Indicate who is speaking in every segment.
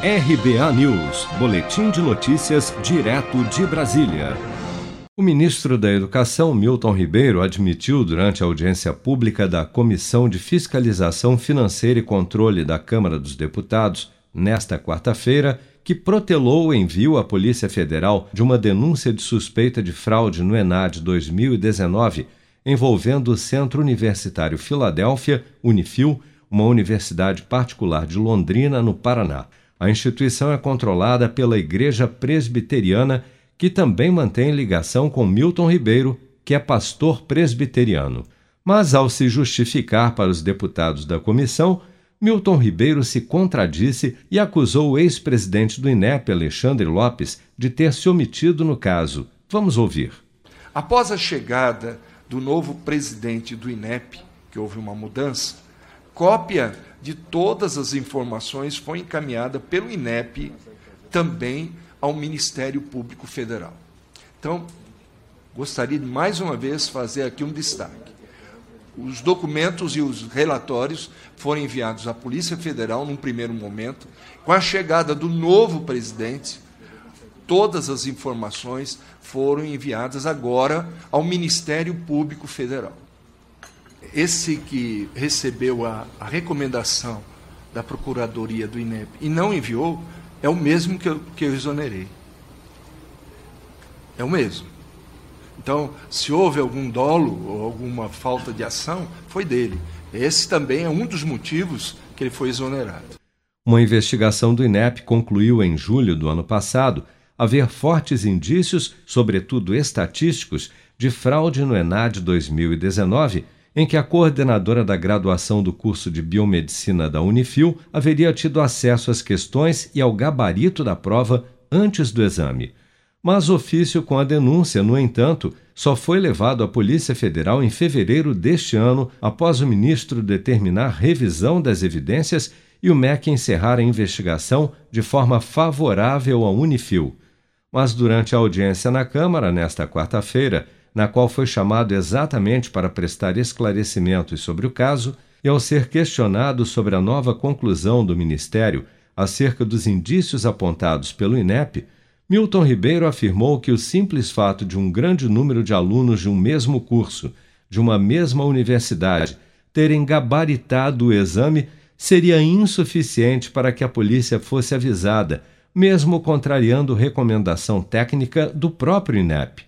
Speaker 1: RBA News, Boletim de Notícias, direto de Brasília. O ministro da Educação, Milton Ribeiro, admitiu durante a audiência pública da Comissão de Fiscalização Financeira e Controle da Câmara dos Deputados, nesta quarta-feira, que protelou o envio à Polícia Federal de uma denúncia de suspeita de fraude no ENAD 2019, envolvendo o Centro Universitário Filadélfia, Unifil, uma universidade particular de Londrina, no Paraná. A instituição é controlada pela Igreja Presbiteriana, que também mantém ligação com Milton Ribeiro, que é pastor presbiteriano. Mas, ao se justificar para os deputados da comissão, Milton Ribeiro se contradisse e acusou o ex-presidente do INEP, Alexandre Lopes, de ter se omitido no caso. Vamos ouvir.
Speaker 2: Após a chegada do novo presidente do INEP, que houve uma mudança, cópia de todas as informações foi encaminhada pelo INEP também ao Ministério Público Federal. Então, gostaria de mais uma vez fazer aqui um destaque. Os documentos e os relatórios foram enviados à Polícia Federal num primeiro momento. Com a chegada do novo presidente, todas as informações foram enviadas agora ao Ministério Público Federal esse que recebeu a, a recomendação da Procuradoria do INEP e não enviou, é o mesmo que eu, que eu exonerei. É o mesmo. Então, se houve algum dolo ou alguma falta de ação, foi dele. Esse também é um dos motivos que ele foi exonerado.
Speaker 1: Uma investigação do INEP concluiu em julho do ano passado haver fortes indícios, sobretudo estatísticos, de fraude no ENAD 2019 em que a coordenadora da graduação do curso de biomedicina da Unifil haveria tido acesso às questões e ao gabarito da prova antes do exame. Mas ofício com a denúncia, no entanto, só foi levado à Polícia Federal em fevereiro deste ano, após o ministro determinar revisão das evidências e o MEC encerrar a investigação de forma favorável à Unifil. Mas durante a audiência na Câmara, nesta quarta-feira, na qual foi chamado exatamente para prestar esclarecimentos sobre o caso, e ao ser questionado sobre a nova conclusão do Ministério acerca dos indícios apontados pelo INEP, Milton Ribeiro afirmou que o simples fato de um grande número de alunos de um mesmo curso, de uma mesma universidade, terem gabaritado o exame seria insuficiente para que a polícia fosse avisada, mesmo contrariando recomendação técnica do próprio INEP.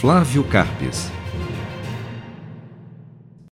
Speaker 1: Flávio Carpes.